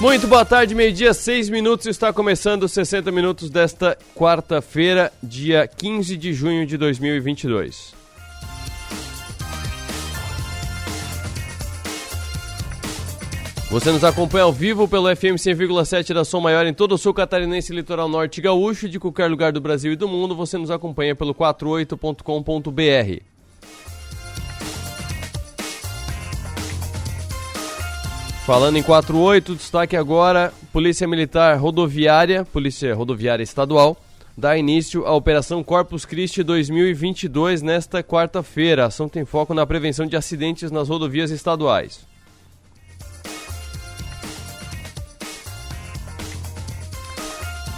Muito boa tarde, meio-dia, seis minutos. Está começando 60 minutos desta quarta-feira, dia 15 de junho de 2022. Você nos acompanha ao vivo pelo FM 100,7 da Som Maior em todo o sul catarinense, litoral norte e gaúcho. De qualquer lugar do Brasil e do mundo, você nos acompanha pelo 48.com.br. Falando em 48, destaque agora: Polícia Militar Rodoviária, Polícia Rodoviária Estadual, dá início à Operação Corpus Christi 2022 nesta quarta-feira. A ação tem foco na prevenção de acidentes nas rodovias estaduais.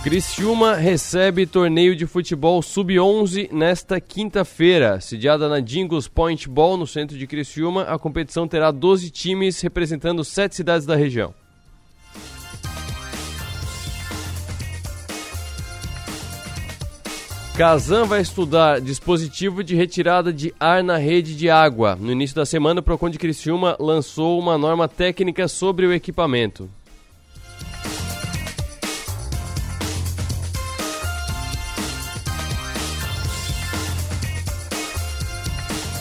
Criciúma recebe torneio de futebol sub-11 nesta quinta-feira. Sediada na Dingos Point Ball, no centro de Criciúma, a competição terá 12 times representando sete cidades da região. Kazan vai estudar dispositivo de retirada de ar na rede de água. No início da semana, o Procon de Criciúma lançou uma norma técnica sobre o equipamento.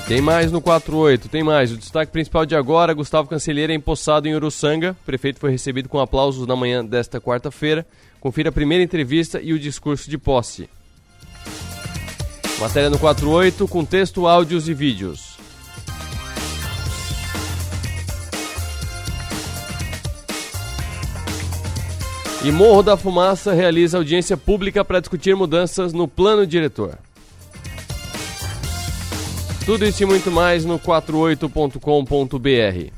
Tem mais no 48, tem mais. O destaque principal de agora, Gustavo Cancelheira é empossado em Uruçanga. O prefeito foi recebido com aplausos na manhã desta quarta-feira. Confira a primeira entrevista e o discurso de posse. Matéria no 48 com texto, áudios e vídeos. E Morro da Fumaça realiza audiência pública para discutir mudanças no plano diretor. Tudo isso e muito mais no 48.com.br.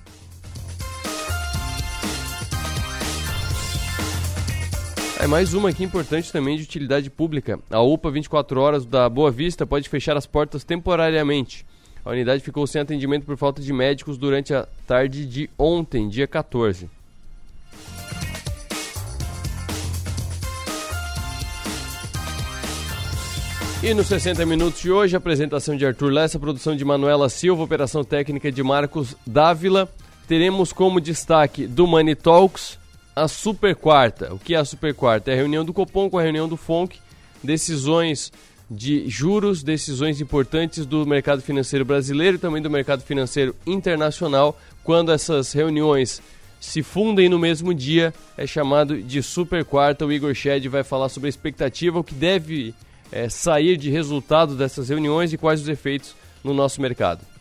É mais uma aqui importante também de utilidade pública. A UPA 24 horas da Boa Vista pode fechar as portas temporariamente. A unidade ficou sem atendimento por falta de médicos durante a tarde de ontem, dia 14. E nos 60 minutos de hoje, apresentação de Arthur Lessa, produção de Manuela Silva, operação técnica de Marcos Dávila. Teremos como destaque do Money Talks a Super Quarta. O que é a Super Quarta? É a reunião do Copom com a reunião do FONC, decisões de juros, decisões importantes do mercado financeiro brasileiro e também do mercado financeiro internacional. Quando essas reuniões se fundem no mesmo dia, é chamado de Super Quarta. O Igor Shed vai falar sobre a expectativa, o que deve é, sair de resultado dessas reuniões e quais os efeitos no nosso mercado.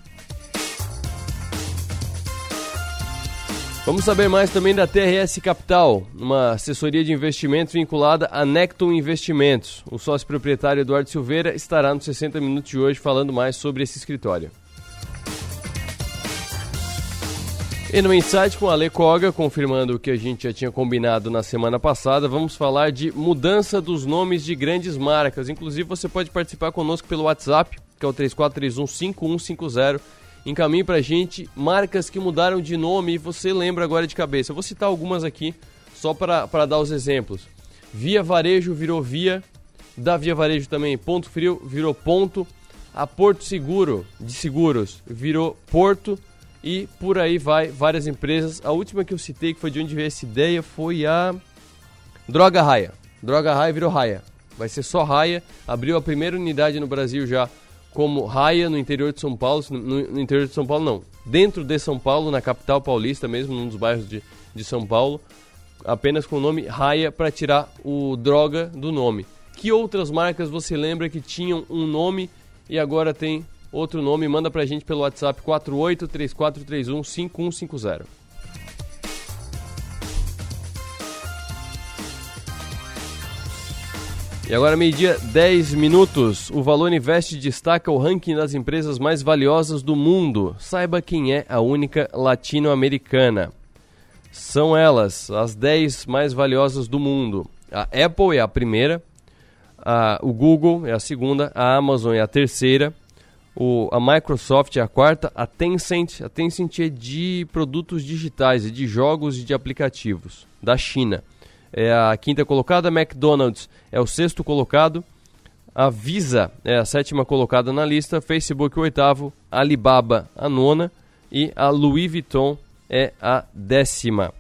Vamos saber mais também da TRS Capital, uma assessoria de investimentos vinculada a Necton Investimentos. O sócio proprietário Eduardo Silveira estará nos 60 minutos de hoje falando mais sobre esse escritório. E no Insight com a Ale Koga, confirmando o que a gente já tinha combinado na semana passada, vamos falar de mudança dos nomes de grandes marcas. Inclusive, você pode participar conosco pelo WhatsApp, que é o 3431-5150. Encaminhe pra gente marcas que mudaram de nome e você lembra agora de cabeça. Eu vou citar algumas aqui, só para dar os exemplos. Via Varejo virou Via, da Via Varejo também Ponto Frio virou Ponto, a Porto Seguro, de Seguros, virou Porto, e por aí vai, várias empresas. A última que eu citei, que foi de onde veio essa ideia, foi a Droga Raia. Droga Raia virou Raia. Vai ser só Raia. Abriu a primeira unidade no Brasil já como Raia no interior de São Paulo. No, no, interior de São Paulo, não. Dentro de São Paulo, na capital paulista mesmo, num dos bairros de, de São Paulo. Apenas com o nome Raia para tirar o droga do nome. Que outras marcas você lembra que tinham um nome e agora tem outro nome, manda pra gente pelo WhatsApp 4834315150. E agora, meio-dia, 10 minutos. O Valor Invest destaca o ranking das empresas mais valiosas do mundo. Saiba quem é a única latino-americana. São elas, as 10 mais valiosas do mundo. A Apple é a primeira, a, o Google é a segunda, a Amazon é a terceira, o, a Microsoft é a quarta, a Tencent, a Tencent é de produtos digitais, é de jogos e de aplicativos, da China. É a quinta colocada, a McDonald's é o sexto colocado, a Visa é a sétima colocada na lista, Facebook o oitavo, Alibaba a nona e a Louis Vuitton é a décima.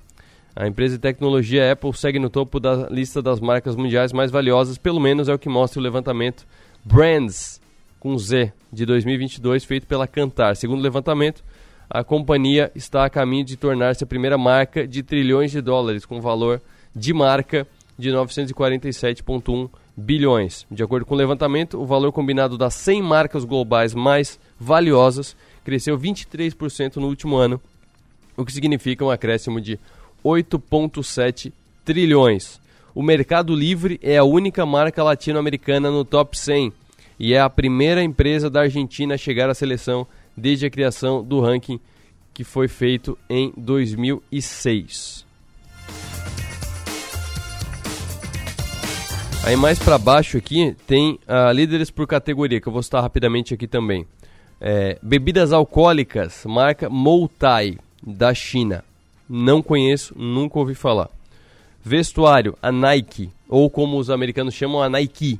A empresa de tecnologia Apple segue no topo da lista das marcas mundiais mais valiosas, pelo menos é o que mostra o levantamento Brands com Z de 2022 feito pela Kantar. Segundo o levantamento, a companhia está a caminho de tornar-se a primeira marca de trilhões de dólares com valor de marca de 947,1 bilhões. De acordo com o levantamento, o valor combinado das 100 marcas globais mais valiosas cresceu 23% no último ano, o que significa um acréscimo de 8,7 trilhões. O Mercado Livre é a única marca latino-americana no top 100 e é a primeira empresa da Argentina a chegar à seleção desde a criação do ranking que foi feito em 2006. Aí mais para baixo aqui tem uh, líderes por categoria, que eu vou citar rapidamente aqui também. É, bebidas alcoólicas, marca Moutai, da China. Não conheço, nunca ouvi falar. Vestuário, a Nike, ou como os americanos chamam, a Nike.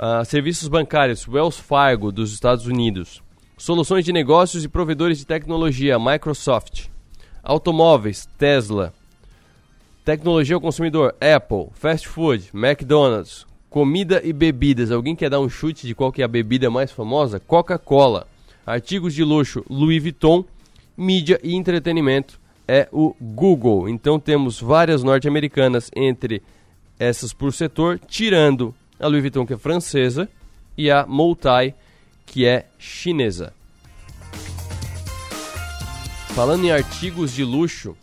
Uh, serviços bancários, Wells Fargo, dos Estados Unidos. Soluções de negócios e provedores de tecnologia, Microsoft. Automóveis, Tesla. Tecnologia ao consumidor, Apple. Fast food, McDonald's. Comida e bebidas. Alguém quer dar um chute de qual que é a bebida mais famosa? Coca-Cola. Artigos de luxo, Louis Vuitton. Mídia e entretenimento, é o Google. Então temos várias norte-americanas entre essas por setor, tirando a Louis Vuitton que é francesa e a Multai que é chinesa. Falando em artigos de luxo,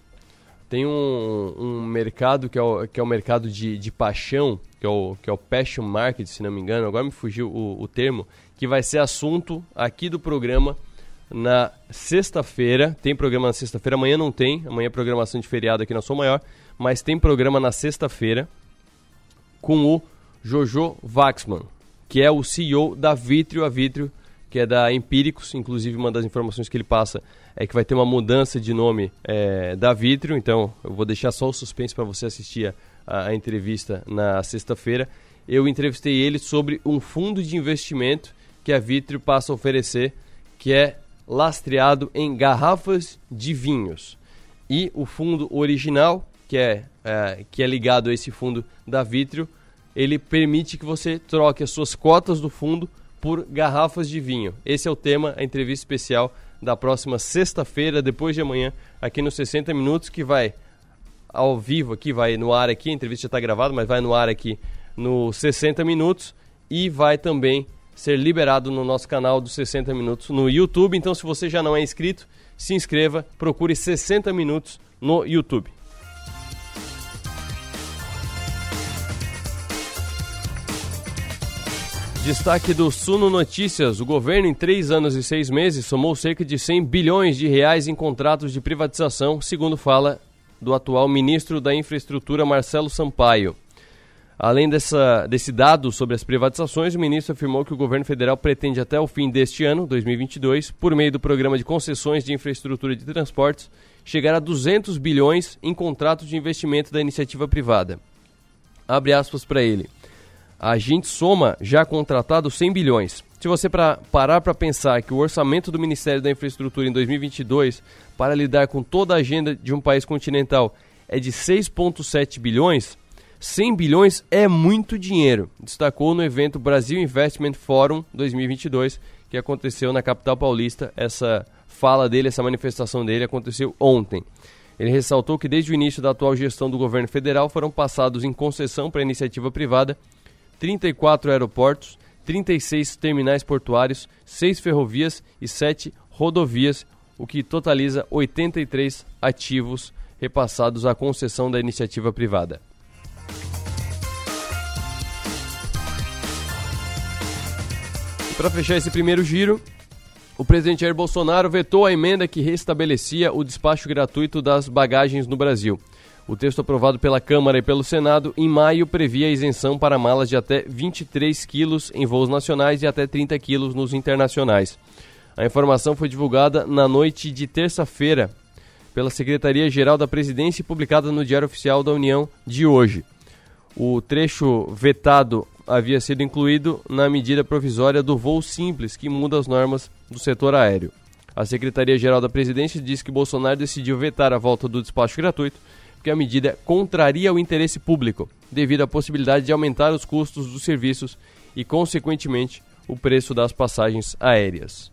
tem um, um mercado que é o, que é o mercado de, de paixão, que é, o, que é o Passion Market, se não me engano, agora me fugiu o, o termo, que vai ser assunto aqui do programa na sexta-feira. Tem programa na sexta-feira, amanhã não tem. Amanhã é programação de feriado aqui na Sou Maior. Mas tem programa na sexta-feira com o Jojo Waxman, que é o CEO da Vitrio a Vitrio, que é da Empíricos. Inclusive, uma das informações que ele passa é que vai ter uma mudança de nome é, da Vitrio. Então, eu vou deixar só o suspense para você assistir a, a entrevista na sexta-feira. Eu entrevistei ele sobre um fundo de investimento que a Vitrio passa a oferecer, que é lastreado em garrafas de vinhos. E o fundo original, que é, é, que é ligado a esse fundo da Vitrio, ele permite que você troque as suas cotas do fundo por garrafas de vinho. Esse é o tema, a entrevista especial da próxima sexta-feira, depois de amanhã, aqui nos 60 Minutos, que vai ao vivo aqui, vai no ar aqui, a entrevista já está gravada, mas vai no ar aqui no 60 Minutos e vai também ser liberado no nosso canal dos 60 Minutos no YouTube. Então, se você já não é inscrito, se inscreva, procure 60 Minutos no YouTube. Destaque do Suno Notícias: o governo, em três anos e seis meses, somou cerca de 100 bilhões de reais em contratos de privatização, segundo fala do atual ministro da Infraestrutura, Marcelo Sampaio. Além dessa, desse dado sobre as privatizações, o ministro afirmou que o governo federal pretende até o fim deste ano, 2022, por meio do programa de concessões de infraestrutura de transportes, chegar a 200 bilhões em contratos de investimento da iniciativa privada. Abre aspas para ele. A gente soma já contratado 100 bilhões. Se você pra, parar para pensar que o orçamento do Ministério da Infraestrutura em 2022 para lidar com toda a agenda de um país continental é de 6,7 bilhões, 100 bilhões é muito dinheiro, destacou no evento Brasil Investment Forum 2022, que aconteceu na capital paulista. Essa fala dele, essa manifestação dele aconteceu ontem. Ele ressaltou que desde o início da atual gestão do governo federal foram passados em concessão para iniciativa privada 34 aeroportos, 36 terminais portuários, 6 ferrovias e 7 rodovias, o que totaliza 83 ativos repassados à concessão da iniciativa privada. Para fechar esse primeiro giro, o presidente Jair Bolsonaro vetou a emenda que restabelecia o despacho gratuito das bagagens no Brasil. O texto aprovado pela Câmara e pelo Senado em maio previa isenção para malas de até 23 quilos em voos nacionais e até 30 quilos nos internacionais. A informação foi divulgada na noite de terça-feira pela Secretaria-Geral da Presidência e publicada no Diário Oficial da União de hoje. O trecho vetado havia sido incluído na medida provisória do voo simples, que muda as normas do setor aéreo. A Secretaria-Geral da Presidência disse que Bolsonaro decidiu vetar a volta do despacho gratuito, porque a medida contraria o interesse público, devido à possibilidade de aumentar os custos dos serviços e, consequentemente, o preço das passagens aéreas.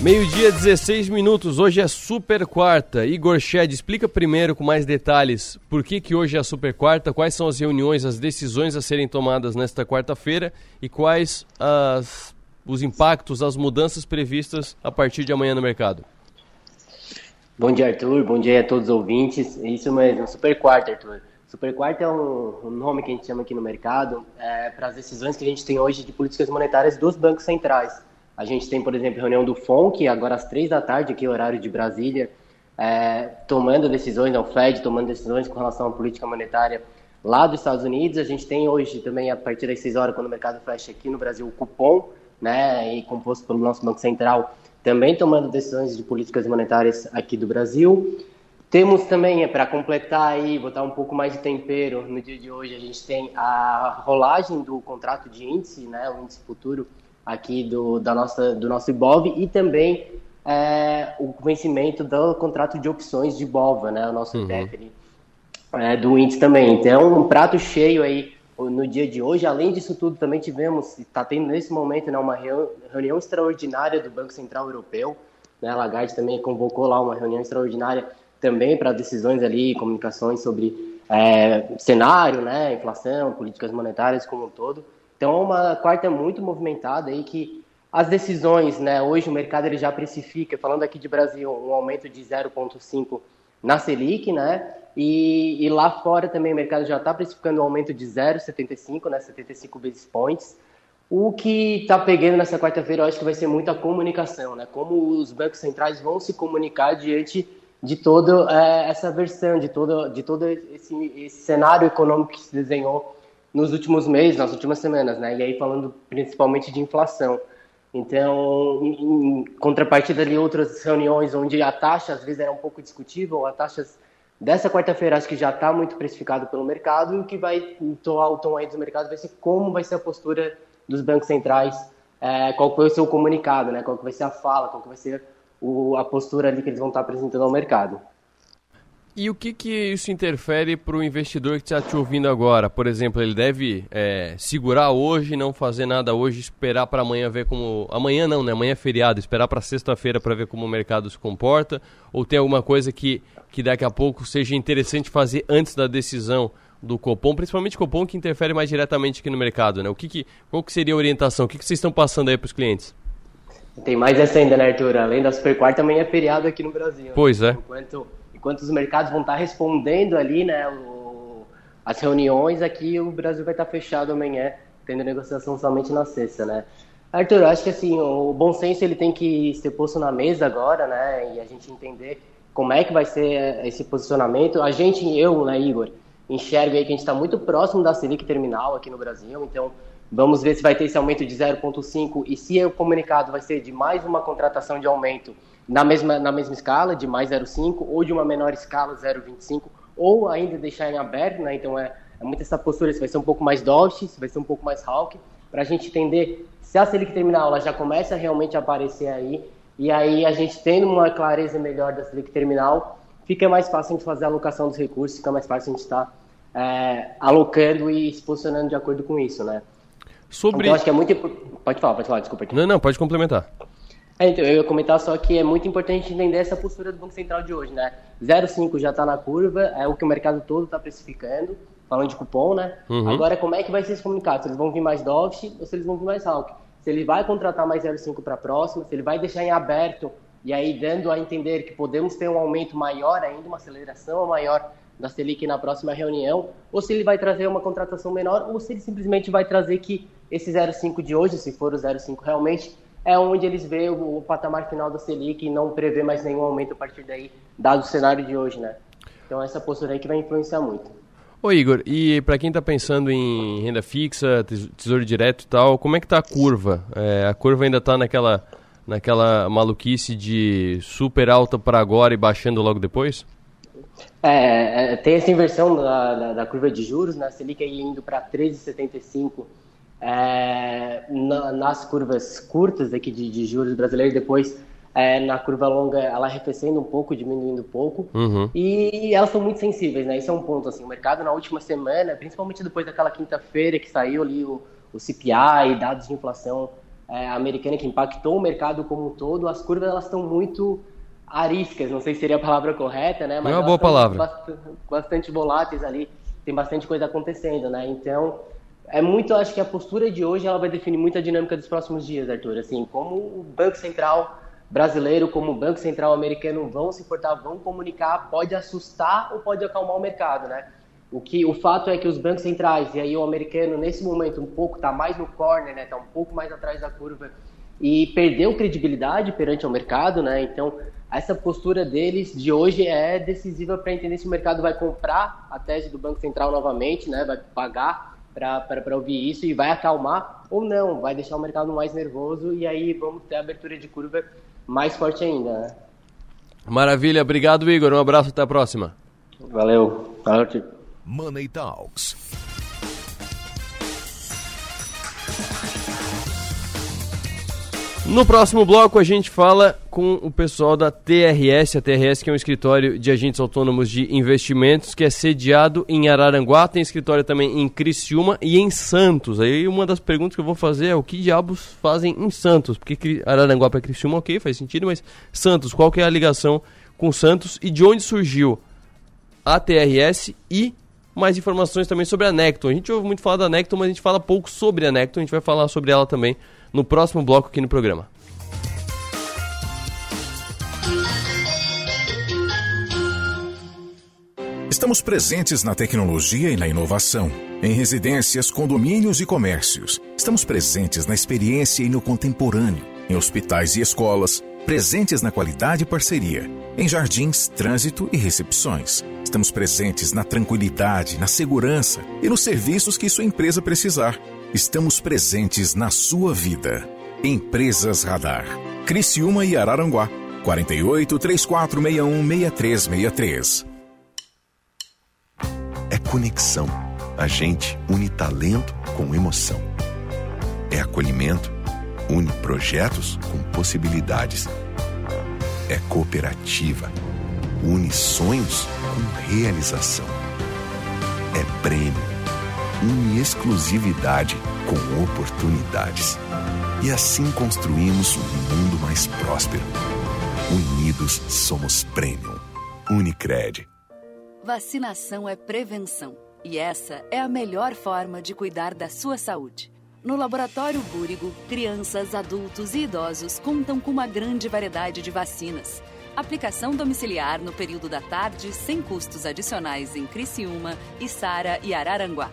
Meio-dia, 16 minutos. Hoje é super quarta. Igor Shed, explica primeiro com mais detalhes por que, que hoje é a super quarta, quais são as reuniões, as decisões a serem tomadas nesta quarta-feira e quais as, os impactos, as mudanças previstas a partir de amanhã no mercado. Bom dia, Arthur. Bom dia a todos os ouvintes. Isso mesmo, super quarta, Arthur. Super quarta é um, um, nome que a gente chama aqui no mercado é, para as decisões que a gente tem hoje de políticas monetárias dos bancos centrais. A gente tem, por exemplo, reunião do FONC, agora às três da tarde, aqui horário de Brasília, é, tomando decisões, não, o Fed tomando decisões com relação à política monetária lá dos Estados Unidos. A gente tem hoje também, a partir das seis horas, quando o mercado fecha aqui no Brasil, o cupom, né, e composto pelo nosso Banco Central, também tomando decisões de políticas monetárias aqui do Brasil. Temos também, é, para completar aí, botar um pouco mais de tempero, no dia de hoje a gente tem a rolagem do contrato de índice, né, o índice futuro, aqui do, da nossa, do nosso IBOV e também é, o vencimento do contrato de opções de BOVA, né, o nosso uhum. é, do índice também. Então, um prato cheio aí no dia de hoje. Além disso tudo, também tivemos, está tendo nesse momento né, uma reunião extraordinária do Banco Central Europeu. Né, a Lagarde também convocou lá uma reunião extraordinária também para decisões ali, comunicações sobre é, cenário, né, inflação, políticas monetárias como um todo. Então, é uma quarta muito movimentada aí que as decisões, né, hoje o mercado ele já precifica, falando aqui de Brasil, um aumento de 0,5 na Selic, né, e, e, lá fora também o mercado já está precificando um aumento de 0,75, né, 75 basis points. O que está pegando nessa quarta-feira, eu acho que vai ser muita comunicação, né, como os bancos centrais vão se comunicar diante de toda é, essa versão, de todo, de todo esse, esse cenário econômico que se desenhou nos últimos meses, nas últimas semanas, né? E aí falando principalmente de inflação. Então, em, em contrapartida de outras reuniões onde a taxa às vezes era um pouco discutível, a taxa dessa quarta-feira acho que já está muito precificado pelo mercado e o que vai tomar o tom aí dos mercados vai ser como vai ser a postura dos bancos centrais, é, qual foi o seu comunicado, né? Qual que vai ser a fala, qual que vai ser o, a postura ali que eles vão estar apresentando ao mercado. E o que, que isso interfere para o investidor que está te ouvindo agora? Por exemplo, ele deve é, segurar hoje, não fazer nada hoje, esperar para amanhã ver como. Amanhã não, né? Amanhã é feriado, esperar para sexta-feira para ver como o mercado se comporta? Ou tem alguma coisa que, que daqui a pouco seja interessante fazer antes da decisão do Copom, principalmente Copom que interfere mais diretamente aqui no mercado, né? O que, que qual que seria a orientação? O que, que vocês estão passando aí para os clientes? Tem mais essa ainda, né, Arthur? Além da Super Quarta, amanhã é feriado aqui no Brasil. Pois né? é. Enquanto enquanto os mercados vão estar respondendo ali, né, o, as reuniões, aqui o Brasil vai estar fechado amanhã, tendo negociação somente na sexta, né. Arthur, eu acho que assim, o bom senso ele tem que ser posto na mesa agora, né, e a gente entender como é que vai ser esse posicionamento. A gente, eu, né, Igor, enxergo aí que a gente está muito próximo da Selic terminal aqui no Brasil, então vamos ver se vai ter esse aumento de 0,5 e se o comunicado vai ser de mais uma contratação de aumento na mesma, na mesma escala, de mais 0,5, ou de uma menor escala, 0,25, ou ainda deixar em aberto, né? Então é, é muito essa postura, se vai ser um pouco mais dovish, se vai ser um pouco mais hawk, para a gente entender se a Selic terminal ela já começa realmente a aparecer aí, e aí a gente tendo uma clareza melhor da Selic terminal, fica mais fácil a gente fazer a alocação dos recursos, fica mais fácil a gente estar tá, é, alocando e se posicionando de acordo com isso, né? Sobre... Então acho que é muito... Pode falar, pode falar, desculpa. Não, não, pode complementar. É, então, eu ia comentar só que é muito importante entender essa postura do Banco Central de hoje, né? 0,5 já está na curva, é o que o mercado todo está precificando, falando de cupom, né? Uhum. Agora, como é que vai ser esse comunicado? Se eles vão vir mais dovish ou se eles vão vir mais hawk? Se ele vai contratar mais 0,5 para a próxima, se ele vai deixar em aberto e aí dando a entender que podemos ter um aumento maior ainda, uma aceleração maior da Selic na próxima reunião, ou se ele vai trazer uma contratação menor, ou se ele simplesmente vai trazer que esse 0,5 de hoje, se for o 0,5 realmente, é onde eles veem o, o, patamar final da Selic e não prevê mais nenhum aumento a partir daí, dado o cenário de hoje, né? Então essa postura aí que vai influenciar muito. Ô Igor, e para quem está pensando em renda fixa, tesouro direto e tal, como é que está a curva? É, a curva ainda está naquela, naquela maluquice de super alta para agora e baixando logo depois? É, é tem essa inversão da, da, da, curva de juros, né? A Selic aí indo para 13,75 é, na, nas curvas curtas aqui de, de juros brasileiros, depois é, na curva longa ela arrefecendo um pouco, diminuindo um pouco, uhum. e elas são muito sensíveis, né? Isso é um ponto, assim, o mercado na última semana, principalmente depois daquela quinta-feira que saiu ali o, o CPI, dados de inflação é, americana que impactou o mercado como um todo, as curvas elas estão muito ariscas, não sei se seria a palavra correta, né? Mas é uma boa palavra. Bastante, bastante voláteis ali, tem bastante coisa acontecendo, né? Então, é muito, acho que a postura de hoje ela vai definir muito a dinâmica dos próximos dias, Arthur. Assim, como o Banco Central brasileiro como o Banco Central americano vão se portar, vão comunicar, pode assustar ou pode acalmar o mercado, né? O que o fato é que os bancos centrais e aí o americano nesse momento um pouco tá mais no corner, né? Tá um pouco mais atrás da curva e perdeu credibilidade perante o mercado, né? Então essa postura deles de hoje é decisiva para entender se o mercado vai comprar a tese do Banco Central novamente, né? Vai pagar para ouvir isso e vai acalmar ou não, vai deixar o mercado mais nervoso e aí vamos ter a abertura de curva mais forte ainda, né? Maravilha, obrigado Igor, um abraço, até a próxima. Valeu, valeu. Money Talks. No próximo bloco a gente fala com o pessoal da TRS, a TRS que é um escritório de agentes autônomos de investimentos que é sediado em Araranguá, tem escritório também em Criciúma e em Santos. Aí uma das perguntas que eu vou fazer é o que diabos fazem em Santos? Porque Araranguá para Criciúma, ok, faz sentido, mas Santos, qual que é a ligação com Santos e de onde surgiu a TRS e mais informações também sobre a Necton. A gente ouve muito falar da Necton, mas a gente fala pouco sobre a Necton, a gente vai falar sobre ela também no próximo bloco aqui no programa. Estamos presentes na tecnologia e na inovação, em residências, condomínios e comércios. Estamos presentes na experiência e no contemporâneo, em hospitais e escolas, presentes na qualidade e parceria, em jardins, trânsito e recepções. Estamos presentes na tranquilidade, na segurança e nos serviços que sua empresa precisar. Estamos presentes na sua vida. Empresas Radar. Criciúma e Araranguá. 48 3461 6363. É conexão. A gente une talento com emoção. É acolhimento. Une projetos com possibilidades. É cooperativa. Une sonhos com realização. É prêmio une exclusividade com oportunidades. E assim construímos um mundo mais próspero. Unidos somos Premium. Unicred. Vacinação é prevenção. E essa é a melhor forma de cuidar da sua saúde. No Laboratório Búrigo, crianças, adultos e idosos contam com uma grande variedade de vacinas. Aplicação domiciliar no período da tarde, sem custos adicionais em Criciúma, Içara e Araranguá.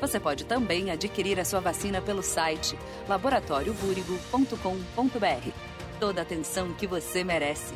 Você pode também adquirir a sua vacina pelo site laboratóriobúrigo.com.br. Toda a atenção que você merece.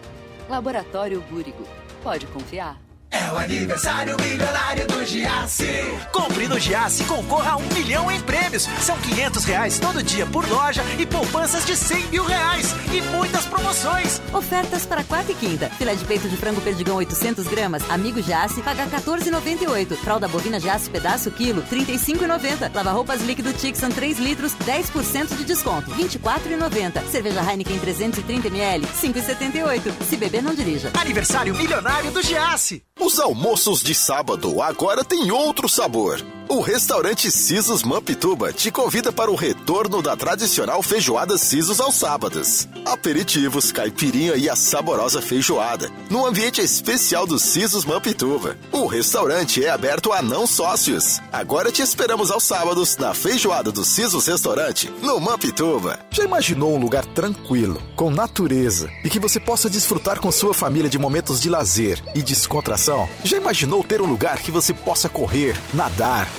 Laboratório Búrigo. Pode confiar. É o aniversário milionário do Giasse. Compre no Giasse e concorra a um milhão em prêmios. São 500 reais todo dia por loja e poupanças de 100 mil reais. E muitas promoções. Ofertas para quarta e quinta. Filé de peito de frango perdigão 800 gramas. Amigo Giasse, paga 14,98. Fralda bovina Giasse pedaço quilo, 35,90. Lava roupas líquido Tixan 3 litros, 10% de desconto, 24,90. Cerveja Heineken 330 ml, 5,78. Se beber, não dirija. Aniversário milionário do Giasse. Os almoços de sábado agora têm outro sabor. O restaurante Sisos Mampituba te convida para o retorno da tradicional feijoada Sisos aos sábados. Aperitivos, caipirinha e a saborosa feijoada, no ambiente especial do Sisos Mampituba. O restaurante é aberto a não sócios. Agora te esperamos aos sábados na feijoada do Sisos Restaurante, no Mampituba. Já imaginou um lugar tranquilo, com natureza e que você possa desfrutar com sua família de momentos de lazer e descontração? Já imaginou ter um lugar que você possa correr, nadar,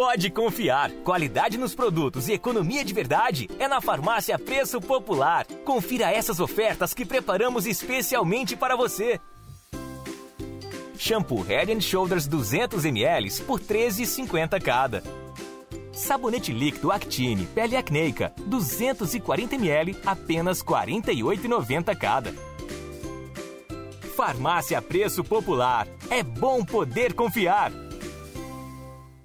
Pode confiar. Qualidade nos produtos e economia de verdade é na Farmácia Preço Popular. Confira essas ofertas que preparamos especialmente para você. Shampoo Head and Shoulders 200 ml por R$ 13,50 cada. Sabonete líquido Actine Pele Acneica 240 ml apenas R$ 48,90 cada. Farmácia Preço Popular. É bom poder confiar.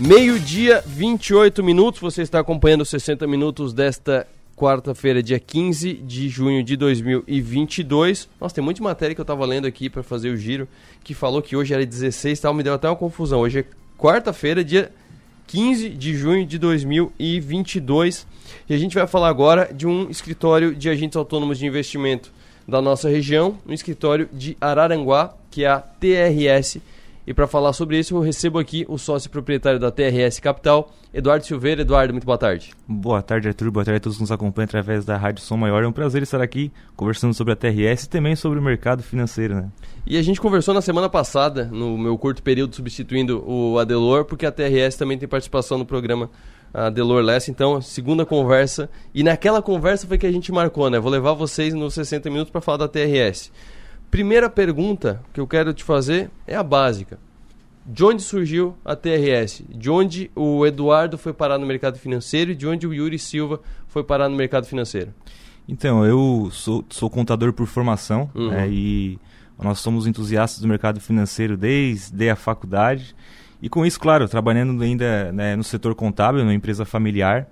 Meio-dia, 28 minutos. Você está acompanhando os 60 minutos desta quarta-feira, dia 15 de junho de 2022. Nossa, tem muita matéria que eu estava lendo aqui para fazer o giro, que falou que hoje era 16 tal, me deu até uma confusão. Hoje é quarta-feira, dia 15 de junho de 2022. E a gente vai falar agora de um escritório de agentes autônomos de investimento da nossa região, um escritório de Araranguá, que é a TRS e para falar sobre isso, eu recebo aqui o sócio proprietário da TRS Capital, Eduardo Silveira. Eduardo, muito boa tarde. Boa tarde, Arthur. Boa tarde a todos que nos acompanham através da Rádio Som Maior. É um prazer estar aqui conversando sobre a TRS e também sobre o mercado financeiro, né? E a gente conversou na semana passada, no meu curto período substituindo o Adelor, porque a TRS também tem participação no programa Adelor Less. Então, segunda conversa. E naquela conversa foi que a gente marcou, né? Vou levar vocês nos 60 minutos para falar da TRS. Primeira pergunta que eu quero te fazer é a básica. De onde surgiu a TRS? De onde o Eduardo foi parar no mercado financeiro e de onde o Yuri Silva foi parar no mercado financeiro? Então, eu sou, sou contador por formação uhum. né, e nós somos entusiastas do mercado financeiro desde a faculdade. E com isso, claro, trabalhando ainda né, no setor contábil, numa empresa familiar,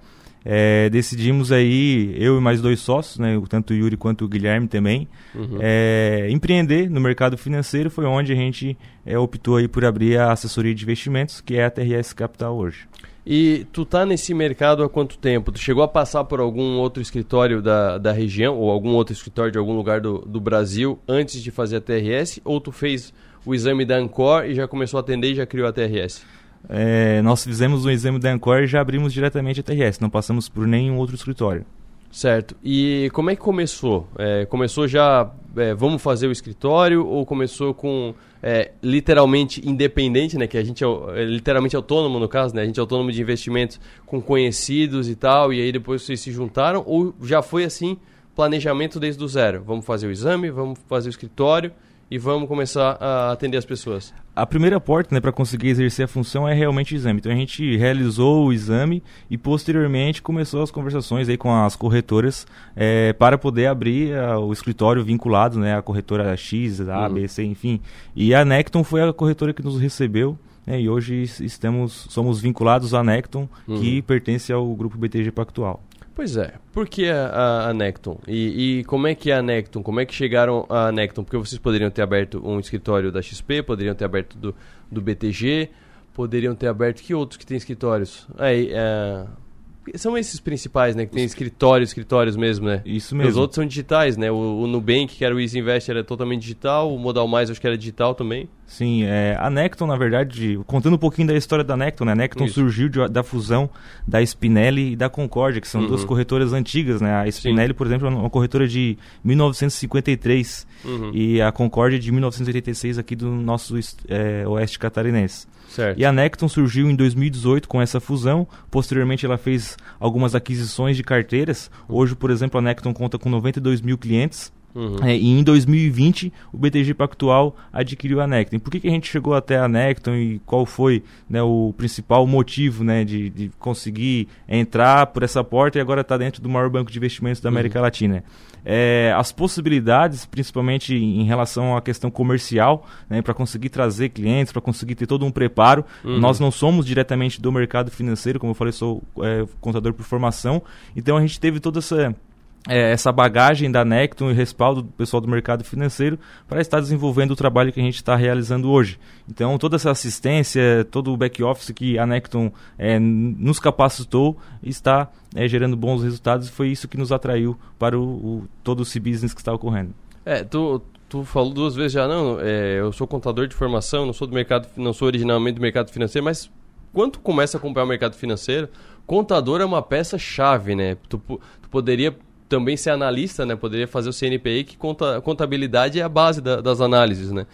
é, decidimos aí, eu e mais dois sócios, né, tanto o Yuri quanto o Guilherme também, uhum. é, empreender no mercado financeiro. Foi onde a gente é, optou aí por abrir a assessoria de investimentos, que é a TRS Capital hoje. E tu tá nesse mercado há quanto tempo? Tu chegou a passar por algum outro escritório da, da região ou algum outro escritório de algum lugar do, do Brasil antes de fazer a TRS? Ou tu fez o exame da Ancor e já começou a atender e já criou a TRS? É, nós fizemos o exame da Ancor e já abrimos diretamente a TRS, não passamos por nenhum outro escritório. Certo. E como é que começou? É, começou já, é, vamos fazer o escritório, ou começou com é, literalmente independente, né? Que a gente é, é, literalmente autônomo no caso, né? A gente é autônomo de investimentos com conhecidos e tal, e aí depois vocês se juntaram, ou já foi assim, planejamento desde o zero? Vamos fazer o exame, vamos fazer o escritório, e vamos começar a atender as pessoas? A primeira porta né, para conseguir exercer a função é realmente o exame. Então a gente realizou o exame e posteriormente começou as conversações aí com as corretoras é, para poder abrir a, o escritório vinculado né, à corretora X, a, uhum. B, C, enfim. E a Necton foi a corretora que nos recebeu né, e hoje estamos, somos vinculados à Necton, uhum. que pertence ao grupo BTG Pactual. Pois é. Por que a, a, Necton? E, e, como é que é a Necton? Como é que chegaram a Necton? Porque vocês poderiam ter aberto um escritório da XP, poderiam ter aberto do, do BTG, poderiam ter aberto... Que outros que tem escritórios? Aí, é, são esses principais, né? Que tem escritórios, escritórios mesmo, né? Isso mesmo. Os outros são digitais, né? O, o Nubank, que era o Easy Invest, era totalmente digital. O Modal Mais, acho que era digital também. Sim, é, a Necton, na verdade, contando um pouquinho da história da Necton, né? A Necton Isso. surgiu de- da fusão da Spinelli e da Concórdia, que são duas Uhum. corretoras antigas, né? A Spinelli, por exemplo, é uma corretora de 1953 Uhum. e a Concórdia de 1986 aqui do nosso é, oeste catarinense. Certo. E a Necton surgiu em 2018 com essa fusão. Posteriormente, ela fez algumas aquisições de carteiras. Hoje, por exemplo, a Necton conta com 92 mil clientes. Uhum. É, e em 2020, o BTG Pactual adquiriu a Necton. Por que, que a gente chegou até a Necton e qual foi né, o principal motivo né, de, de conseguir entrar por essa porta e agora estar dentro do maior banco de investimentos da América Latina? É, as possibilidades, principalmente em relação à questão comercial, né, para conseguir trazer clientes, para conseguir ter todo um preparo. Uhum. Nós não somos diretamente do mercado financeiro, como eu falei, sou é, contador por formação. Então a gente teve toda essa é, essa bagagem da Necton e respaldo do pessoal do mercado financeiro para estar desenvolvendo o trabalho que a gente está realizando hoje. Então, toda essa assistência, todo o back-office que a Necton é, nos capacitou está é, gerando bons resultados e foi isso que nos atraiu para o, o- todo esse business que está ocorrendo. É, tu, tu falou duas vezes já, não, é, eu sou contador de formação, não sou do mercado, não sou originalmente do mercado financeiro, mas quando começa a acompanhar o mercado financeiro, contador é uma peça-chave, né? Tu, tu poderia também ser analista, né? Poderia fazer o CNPI, que conta, contabilidade é a base da- das análises, né?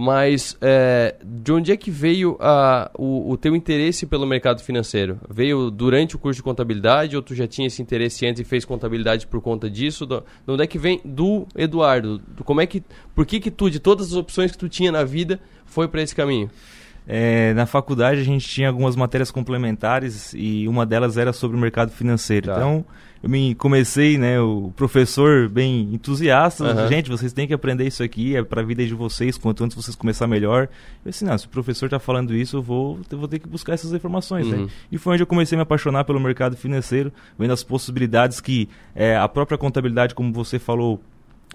Mas é, de onde é que veio a, o, o teu interesse pelo mercado financeiro? Veio durante o curso de contabilidade ou tu já tinha esse interesse antes e fez contabilidade por conta disso? Do, de onde é que vem do Eduardo? Do- como é que, por que que tu, de todas as opções que tu tinha na vida, foi para esse caminho? É, na faculdade a gente tinha algumas matérias complementares e uma delas era sobre o mercado financeiro. Tá. Então eu me comecei, né, o professor bem entusiasta, Aham. gente, vocês têm que aprender isso aqui, é para a vida de vocês, quanto antes vocês começar melhor. Eu disse, não, se o professor está falando isso, eu vou, eu vou ter que buscar essas informações, Uhum. né? E foi onde eu comecei a me apaixonar pelo mercado financeiro, vendo as possibilidades que é, a própria contabilidade, como você falou,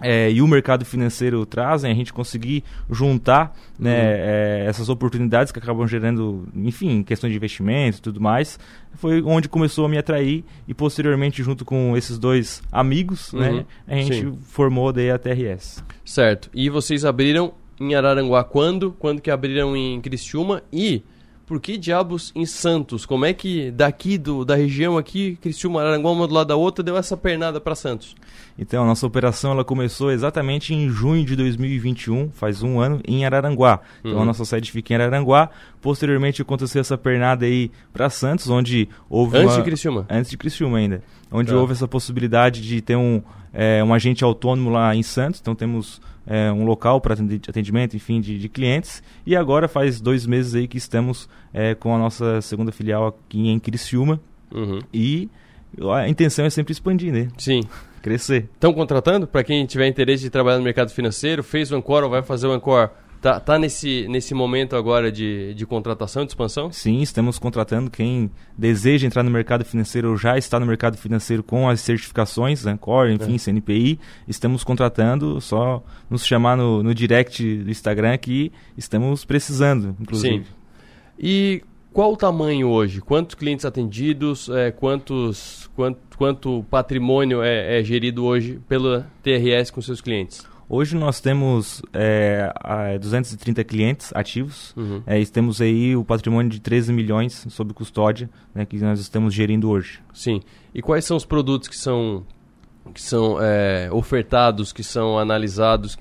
é, e o mercado financeiro trazem, a gente conseguir juntar né, Uhum. é, essas oportunidades que acabam gerando, enfim, questões de investimento e tudo mais, foi onde começou a me atrair e posteriormente, junto com esses dois amigos, Uhum. né, a gente Sim. formou daí a TRS. Certo. E vocês abriram em Araranguá quando? Quando que abriram em Criciúma? E por que diabos em Santos? Como é que daqui do, da região aqui, Criciúma, Araranguá, uma do lado da outra, deu essa pernada para Santos? Então, a nossa operação ela começou exatamente em junho de 2021, faz um ano, em Araranguá. Então, Uhum. a nossa sede fica em Araranguá. Posteriormente, aconteceu essa pernada aí para Santos, onde houve Antes uma... de Criciúma? Antes de Criciúma ainda. Onde Tá. houve essa possibilidade de ter um, é, um agente autônomo lá em Santos. Então, temos é, um local para atendimento, enfim, de, de clientes. E agora faz dois meses aí que estamos é, com a nossa segunda filial aqui em Criciúma. Uhum. E a intenção é sempre expandir, né? Sim. Crescer. Estão contratando? Para quem tiver interesse de trabalhar no mercado financeiro, fez o Ancor ou vai fazer o Ancor? Tá, tá nesse, nesse momento agora de, de contratação, de expansão? Sim, estamos contratando quem deseja entrar no mercado financeiro ou já está no mercado financeiro com as certificações, Ancor, enfim, É. CNPI. Estamos contratando, só nos chamar no, no direct do Instagram que estamos precisando, inclusive. Sim. E qual o tamanho hoje? Quantos clientes atendidos? É, quantos, quanto, quanto patrimônio é, é gerido hoje pela TRS com seus clientes? Hoje nós temos é, a- 230 clientes ativos Uhum. é, e temos aí o patrimônio de 13 milhões sob custódia né, que nós estamos gerindo hoje. Sim. E quais são os produtos que são, que são é, ofertados, que são analisados?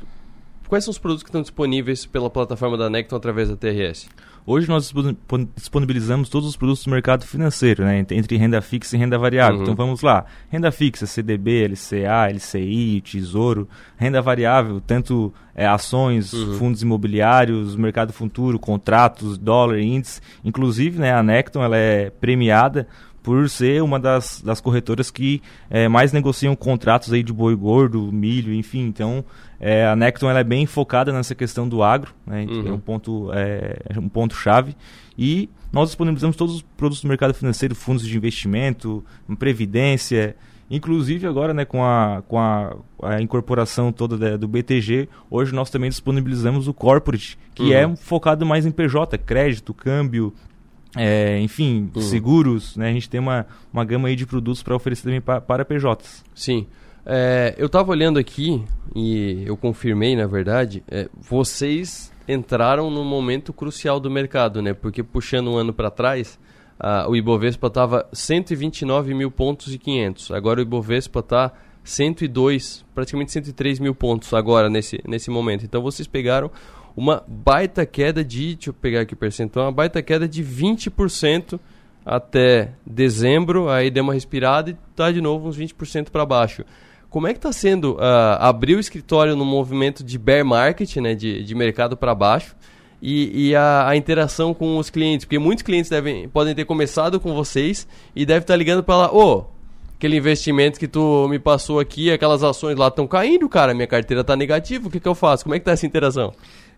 Quais são os produtos que estão disponíveis pela plataforma da Necton através da TRS? Hoje nós dispon- pon- disponibilizamos todos os produtos do mercado financeiro, né, ent- entre renda fixa e renda variável. Uhum. Então vamos lá, renda fixa, CDB, LCA, LCI, Tesouro, renda variável, tanto é, ações, Uhum. fundos imobiliários, mercado futuro, contratos, dólar, índice. Inclusive, né, a Necton ela é premiada por ser uma das, das corretoras que é, mais negociam contratos aí de boi gordo, milho, enfim. Então, é, a Necton ela é bem focada nessa questão do agro, né? Uhum. É um ponto é, é um ponto chave e nós disponibilizamos todos os produtos do mercado financeiro, fundos de investimento, previdência, inclusive agora, né, com a com a, a incorporação toda da- do BTG, hoje nós também disponibilizamos o corporate, que Uhum. é focado mais em PJ, crédito, câmbio, é, enfim, Uhum. seguros, né? A gente tem uma, uma gama aí de produtos para oferecer também pa- para PJs. Sim. É, eu tava olhando aqui e eu confirmei, na verdade, é, vocês entraram num momento crucial do mercado, né? Porque puxando um ano para trás, ah, o Ibovespa tava 129 mil pontos e 500. Agora o Ibovespa tá 102, praticamente 103 mil pontos agora nesse, nesse momento. Então vocês pegaram uma baita queda de, deixa eu pegar aqui o percentual, uma baita queda de 20% até dezembro, aí deu uma respirada e tá de novo uns 20% para baixo. Como é que está sendo ah, abrir o escritório no movimento de bear market, né, de, de mercado para baixo, e, e a, a interação com os clientes? Porque muitos clientes devem, podem ter começado com vocês e devem estar ligando para lá, ô, aquele investimento que tu me passou aqui, aquelas ações lá estão caindo, cara, minha carteira está negativa, o que, que eu faço? Como é que está essa interação?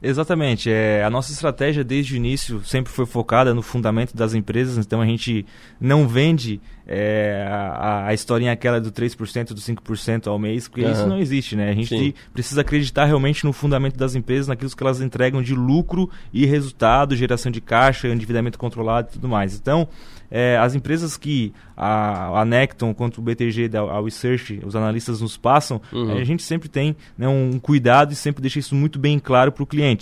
Exatamente. É, a nossa estratégia desde o início sempre foi focada no fundamento das empresas, então a gente não vende é, a, a historinha aquela do 3%, do 5% ao mês, porque isso Aham. não existe, né? A gente Sim. precisa acreditar realmente no fundamento das empresas, naquilo que elas entregam de lucro e resultado, geração de caixa, endividamento controlado e tudo mais. Então, é, as empresas que a, a Necton, quanto o BTG, da, a Research, os analistas nos passam, Uhum. a gente sempre tem né, um cuidado e sempre deixa isso muito bem claro para o cliente.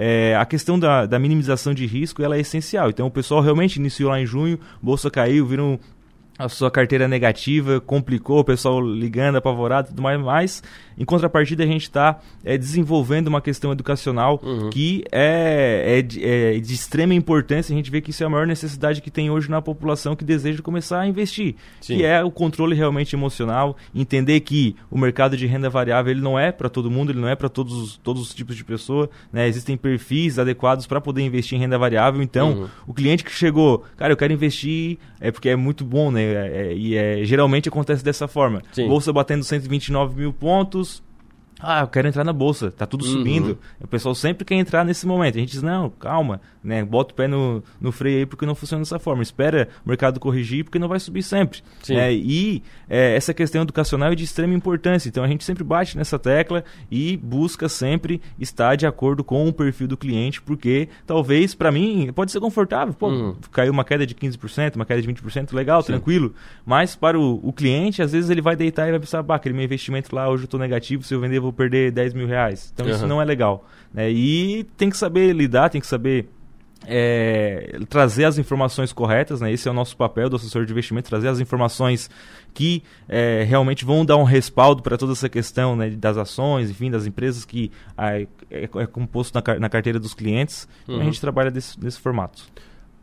É, a questão da, da minimização de risco ela é essencial. Então o pessoal realmente iniciou lá em junho, bolsa caiu, viram a sua carteira negativa, complicou, o pessoal ligando, apavorado e tudo mais, mas em contrapartida a gente está desenvolvendo uma questão educacional que é, é, de, é de extrema importância, a gente vê que isso é a maior necessidade que tem hoje na população que deseja começar a investir, Sim. que é o controle realmente emocional, entender que o mercado de renda variável ele não é para todo mundo, ele não é para todos, os- todos os tipos de pessoa, né? existem perfis adequados para poder investir em renda variável, então Uhum. o cliente que chegou, cara, eu quero investir, é porque é muito bom, né? É- é- e é, geralmente acontece dessa forma. Sim. Bolsa batendo 129 mil pontos. Ah, eu quero entrar na bolsa, tá tudo Uhum. subindo. O pessoal sempre quer entrar nesse momento. A gente diz, não, calma, né? Bota o pé no, no freio aí porque não funciona dessa forma. Espera o mercado corrigir porque não vai subir sempre. Sim. né? E é, essa questão educacional é de extrema importância. Então a gente sempre bate nessa tecla e busca sempre estar de acordo com o perfil do cliente, porque talvez para mim pode ser confortável. Pô, Uhum. caiu uma queda de 15%, uma queda de 20%, legal, tranquilo. Mas para o, o cliente, às vezes ele vai deitar e vai pensar, bah, aquele meu investimento lá hoje eu estou negativo, se eu vender eu vou perder 10 mil reais. Então isso Uhum. não é legal. Né? E tem que saber lidar, tem que saber é, trazer as informações corretas, né? Esse é o nosso papel do assessor de investimento, trazer as informações que é, realmente vão dar um respaldo para toda essa questão né, das ações, enfim, das empresas que ah, é, é composto na, na carteira dos clientes. Então Uhum. a gente trabalha desse, desse formato.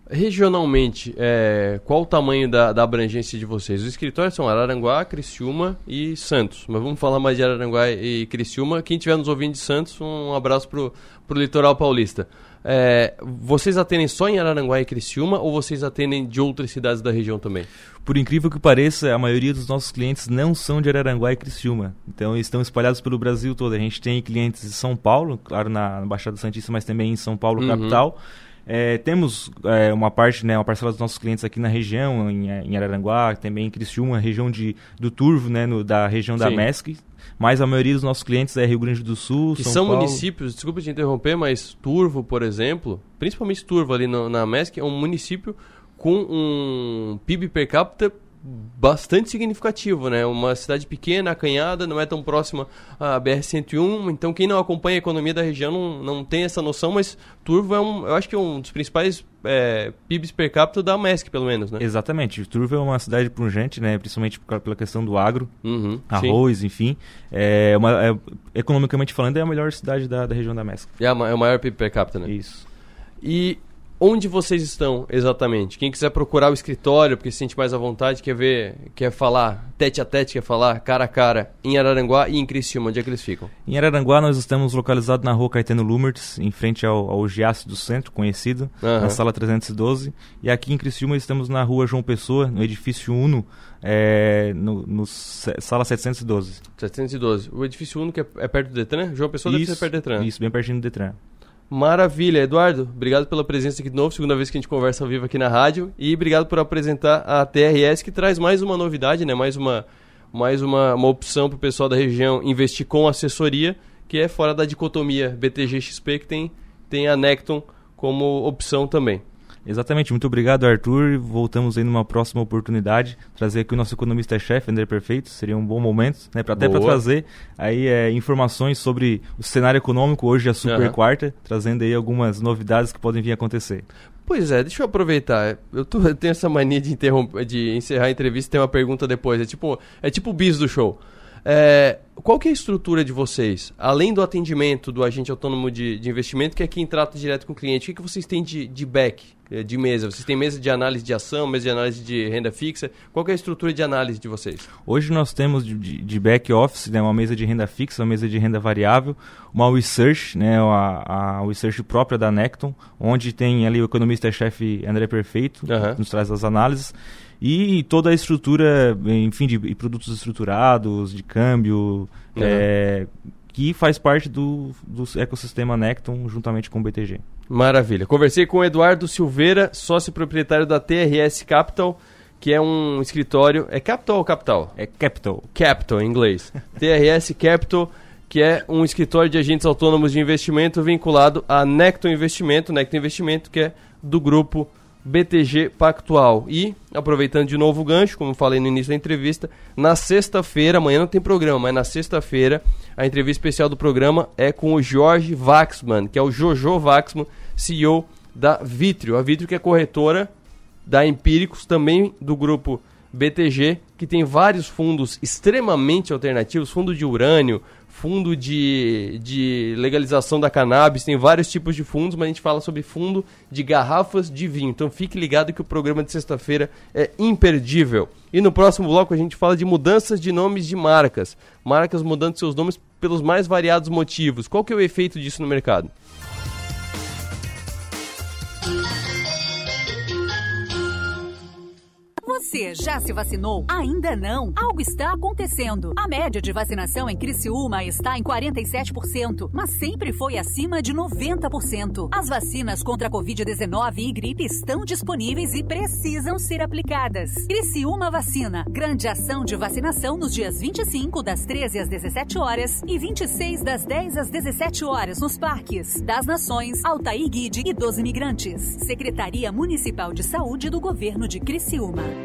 Regionalmente, é, qual o tamanho da, da abrangência de vocês? Os escritórios são Araranguá, Criciúma e Santos. Mas vamos falar mais de Araranguá e Criciúma. Quem estiver nos ouvindo de Santos, um abraço pro, pro litoral paulista. É, vocês atendem só em Araranguá e Criciúma ou vocês atendem de outras cidades da região também? Por incrível que pareça, a maioria dos nossos clientes não são de Araranguá e Criciúma. Então, eles estão espalhados pelo Brasil todo. A gente tem clientes em São Paulo, claro, na Baixada Santista, mas também em São Paulo, Uhum. capital. É, temos é, uma parte, né, uma parcela dos nossos clientes aqui na região, em, em Araranguá, também em Criciúma, região de, do Turvo, né, no- da região da Sim. MESC. Mas a maioria dos nossos clientes é Rio Grande do Sul, Que São, são Paulo. municípios, desculpa te interromper, mas Turvo, por exemplo, principalmente Turvo ali no- na MESC, é um município com um PIB per capita bastante significativo, né? Uma cidade pequena, acanhada, não é tão próxima à BR-101, então quem não acompanha a economia da região não, não tem essa noção, mas Turvo é um, eu acho que é um dos principais é, PIBs per capita da MESC, pelo menos, né? Exatamente. Turvo é uma cidade pungente, né? Principalmente por- pela questão do agro, Uhum, arroz, enfim. É uma, é- economicamente falando, é a melhor cidade da, da região da MESC. É, a é o maior PIB per capita, né? Isso. E onde vocês estão exatamente? Quem quiser procurar o escritório, porque se sente mais à vontade, quer ver, quer falar tete a tete, quer falar cara a cara, em Araranguá e em Criciúma, onde é que eles ficam? Em Araranguá, nós estamos localizados na rua Caetano Lumertz, em frente ao, ao Giasse do Centro, conhecido, Aham. na sala 312. E aqui em Criciúma, estamos na rua João Pessoa, no edifício Uno, é, no, no sala 712. 712. O edifício único é, é perto do Detran? João Pessoa deve Isso, ser perto do Detran. Isso, bem pertinho do Detran. Maravilha, Eduardo. Obrigado pela presença aqui de novo, segunda vez que a gente conversa ao vivo aqui na rádio. E obrigado por apresentar a TRS, que traz mais uma novidade, né? mais uma, mais uma, uma opção para o pessoal da região investir com assessoria, que é fora da dicotomia BTG-XP, que tem, tem a Necton como opção também. Exatamente, muito obrigado Arthur. Voltamos aí numa próxima oportunidade, trazer aqui o nosso economista-chefe, André Perfeito, seria um bom momento, né, pra, até para trazer aí é, informações sobre o cenário econômico, hoje é a super uhum. quarta, trazendo aí algumas novidades que podem vir a acontecer. Pois é, deixa eu aproveitar. Eu, tô, eu tenho essa mania de, interromper, de encerrar a entrevista e ter uma pergunta depois. É tipo, é tipo o bis do show. É, qual que é a estrutura de vocês? Além do atendimento do agente autônomo de, de investimento, que é quem trata direto com o cliente, o que, que vocês têm de, de back, é, de mesa? Vocês têm mesa de análise de ação, mesa de análise de renda fixa? Qual que é a estrutura de análise de vocês? Hoje nós temos de, de back office né, uma mesa de renda fixa, uma mesa de renda variável, uma research, né, a, a research própria da Necton, onde tem ali o economista-chefe André Perfeito, uhum. que nos traz as análises e toda a estrutura, enfim, de, de produtos estruturados, de câmbio, uhum. é, que faz parte do, do ecossistema Necton juntamente com o BTG. Maravilha. Conversei com o Eduardo Silveira, sócio proprietário da TRS Capital, que é um escritório. É Capital ou Capital? É Capital. Capital, em inglês. TRS Capital, que é um escritório de agentes autônomos de investimento vinculado à Necton Investimento, Necton Investimento, que é do grupo BTG Pactual. E, aproveitando de novo o gancho, como falei no início da entrevista, na sexta-feira, amanhã não tem programa, mas na sexta-feira, a entrevista especial do programa é com o Jorge Vaxman, que é o Jojo Vaxman, CEO da Vitrio. A Vitrio que é corretora da Empíricos, também do grupo BTG, que tem vários fundos extremamente alternativos, fundo de urânio, fundo de, de legalização da cannabis, tem vários tipos de fundos, mas a gente fala sobre fundo de garrafas de vinho. Então fique ligado que o programa de sexta-feira é imperdível. E no próximo bloco a gente fala de mudanças de nomes de marcas. Marcas mudando seus nomes pelos mais variados motivos. Qual que é o efeito disso no mercado? Você já se vacinou? Ainda não? Algo está acontecendo. A média de vacinação em Criciúma está em 47%, mas sempre foi acima de 90%. As vacinas contra a Covid-19 e gripe estão disponíveis e precisam ser aplicadas. Criciúma Vacina. Grande ação de vacinação nos dias 25 das 13 às 17 horas e 26 das 10 às 17 horas nos parques das Nações, Altair Guide e dos Imigrantes. Secretaria Municipal de Saúde do Governo de Criciúma.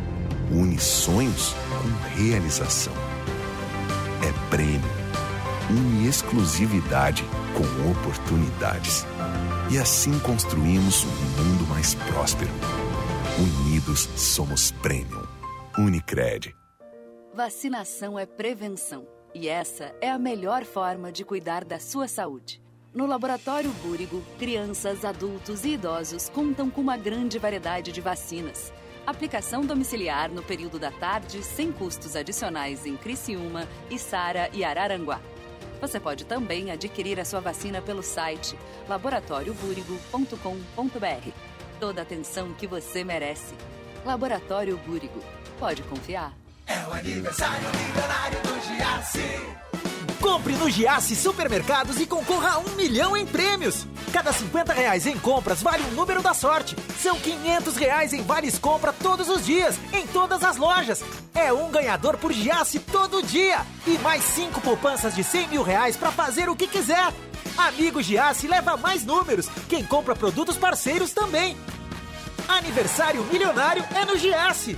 une sonhos com realização. É prêmio, une exclusividade com oportunidades. E assim construímos um mundo mais próspero. Unidos somos Premium. Unicred. Vacinação é prevenção. E essa é a melhor forma de cuidar da sua saúde. No Laboratório Búrigo, crianças, adultos e idosos contam com uma grande variedade de vacinas Aplicação domiciliar no período da tarde, sem custos adicionais em Criciúma, Içara e Araranguá. Você pode também adquirir a sua vacina pelo site laboratóriobúrigo.com.br. Toda a atenção que você merece. Laboratório Búrigo. Pode confiar. É o aniversário milionário do Giasse. Compre no Giasse Supermercados e concorra a um milhão em prêmios. Cada 50 reais em compras vale um número da sorte. São 500 reais em vales compra todos os dias, em todas as lojas. É um ganhador por Giasse todo dia. E mais cinco poupanças de 100 mil reais para fazer o que quiser. Amigo Giasse leva mais números. Quem compra produtos parceiros também. Aniversário milionário é no Giasse.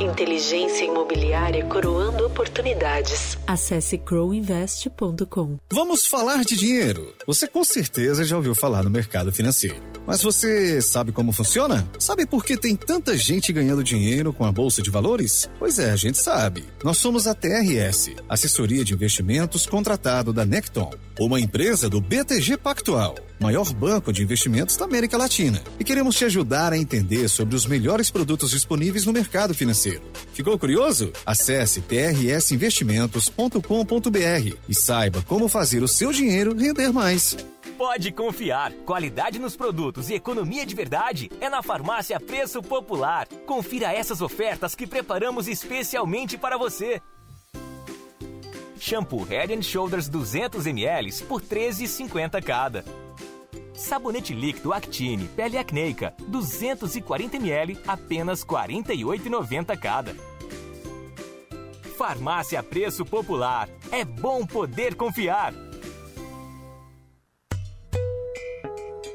Inteligência imobiliária coroando oportunidades. Acesse crowinvest.com. Vamos falar de dinheiro. Você com certeza já ouviu falar no mercado financeiro. Mas você sabe como funciona? Sabe por que tem tanta gente ganhando dinheiro com a bolsa de valores? Pois é, a gente sabe. Nós somos a TRS, assessoria de investimentos contratado da Necton, uma empresa do BTG Pactual, maior banco de investimentos da América Latina. E queremos te ajudar a entender sobre os melhores produtos disponíveis no mercado financeiro. Ficou curioso? Acesse trsinvestimentos.com.br e saiba como fazer o seu dinheiro render mais. Pode confiar. Qualidade nos produtos e economia de verdade é na Farmácia Preço Popular. Confira essas ofertas que preparamos especialmente para você. Shampoo Head Shoulders 200 ml por 13,50 cada. Sabonete líquido Actine Pele Acneica 240 ml apenas 48,90 cada. Farmácia Preço Popular. É bom poder confiar.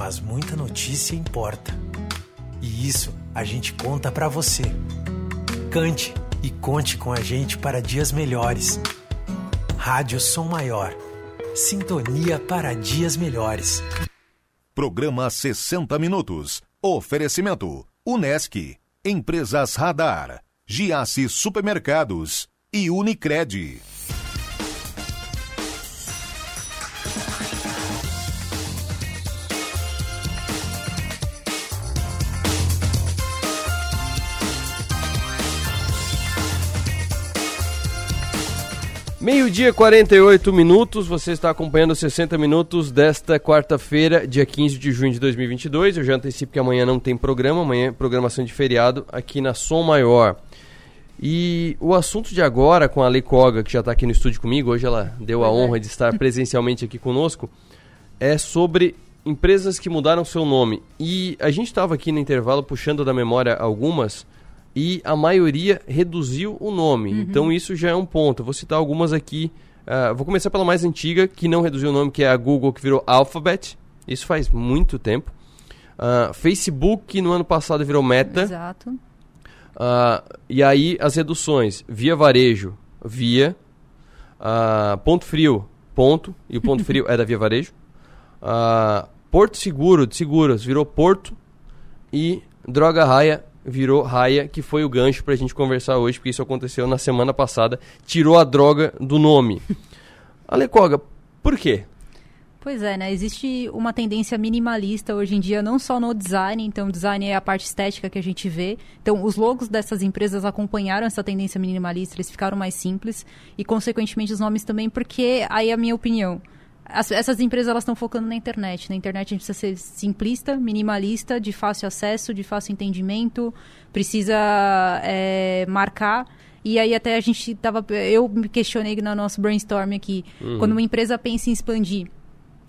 mas muita notícia importa. E isso a gente conta para você. Cante e conte com a gente para dias melhores. Rádio Som Maior. Sintonia para dias melhores. Programa 60 Minutos. Oferecimento: Unesc, Empresas Radar, Giasse Supermercados e Unicred. Meio-dia, 48 minutos. Você está acompanhando 60 minutos desta quarta-feira, dia 15 de junho de 2022. Eu já antecipo que amanhã não tem programa, amanhã é programação de feriado aqui na Som Maior. E o assunto de agora com a Lei Koga, que já está aqui no estúdio comigo, hoje ela deu a honra de estar presencialmente aqui conosco, é sobre empresas que mudaram seu nome. E a gente estava aqui no intervalo puxando da memória algumas e a maioria reduziu o nome. Uhum. Então isso já é um ponto. Eu vou citar algumas aqui. Uh, vou começar pela mais antiga, que não reduziu o nome, que é a Google, que virou Alphabet. Isso faz muito tempo. Uh, Facebook, no ano passado virou Meta. Exato. Uh, e aí as reduções. Via Varejo, Via. ponto Frio, Ponto. E o Ponto Frio é da Via Varejo. Porto Seguro, de Seguros, virou Porto. E Droga Raia virou raia, que foi o gancho para a gente conversar hoje, porque isso aconteceu na semana passada. Tirou a droga do nome. Alecoga, por quê? Pois é, né? Existe uma tendência minimalista hoje em dia, não só no design, então o design é a parte estética que a gente vê. Então, os logos dessas empresas acompanharam essa tendência minimalista, eles ficaram mais simples e, consequentemente, os nomes também, porque aí é a minha opinião as, essas empresas elas estão focando na internet. Na internet a gente precisa ser simplista, minimalista, de fácil acesso, de fácil entendimento, precisa é, marcar. E aí até a gente tava. Eu me questionei no nosso brainstorm aqui. Uhum. Quando uma empresa pensa em expandir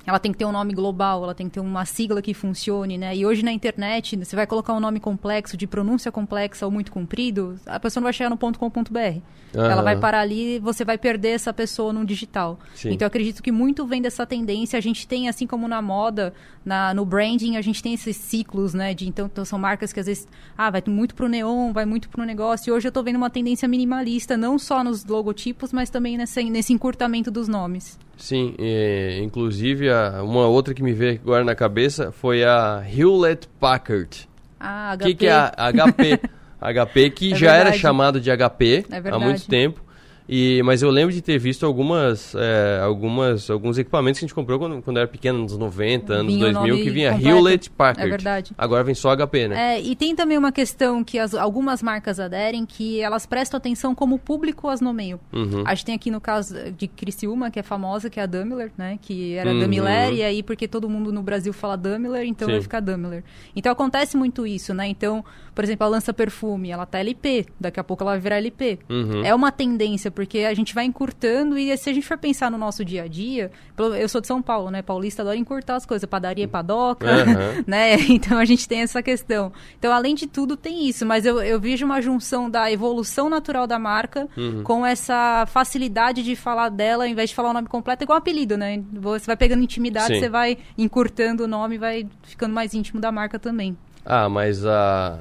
ela tem que ter um nome global, ela tem que ter uma sigla que funcione, né? E hoje na internet, você vai colocar um nome complexo, de pronúncia complexa ou muito comprido, a pessoa não vai chegar no ponto .com.br. Uhum. Ela vai parar ali e você vai perder essa pessoa no digital. Sim. Então eu acredito que muito vem dessa tendência. A gente tem, assim como na moda, na, no branding, a gente tem esses ciclos, né? De, então, então são marcas que às vezes, ah, vai muito pro neon, vai muito pro negócio. E hoje eu estou vendo uma tendência minimalista, não só nos logotipos, mas também nesse, nesse encurtamento dos nomes. Sim, e, inclusive a, uma outra que me veio agora na cabeça foi a Hewlett Packard. Ah, HP. Que, que é a HP? HP que é já verdade. era chamado de HP é há muito tempo. E, mas eu lembro de ter visto algumas, é, algumas, alguns equipamentos que a gente comprou quando, quando era pequeno, nos 90, anos Vinha o 2000, nome que vinha completo. Hewlett Packard. É verdade. Agora vem só HP, né? É, e tem também uma questão que as- algumas marcas aderem que elas prestam atenção como o público as nomeiam. Uhum. A gente tem aqui no caso de Criciúma, que é famosa, que é a Daimler, né? Que era Uhum. Daimler, e aí porque todo mundo no Brasil fala Daimler, então Sim. vai ficar Daimler. Então acontece muito isso, né? Então, por exemplo, a lança perfume, ela tá LP, daqui a pouco ela vai virar LP. Uhum. É uma tendência, porque a gente vai encurtando e se a gente for pensar no nosso dia a dia, eu sou de São Paulo, né? Paulista adora encurtar as coisas, padaria, padoca, Aham. né? Então a gente tem essa questão. Então, além de tudo, tem isso, mas eu, eu vejo uma junção da evolução natural da marca Uhum. com essa facilidade de falar dela, ao invés de falar o nome completo, é igual apelido, né? Você vai pegando intimidade, Sim. você vai encurtando o nome, vai ficando mais íntimo da marca também. Ah, mas a.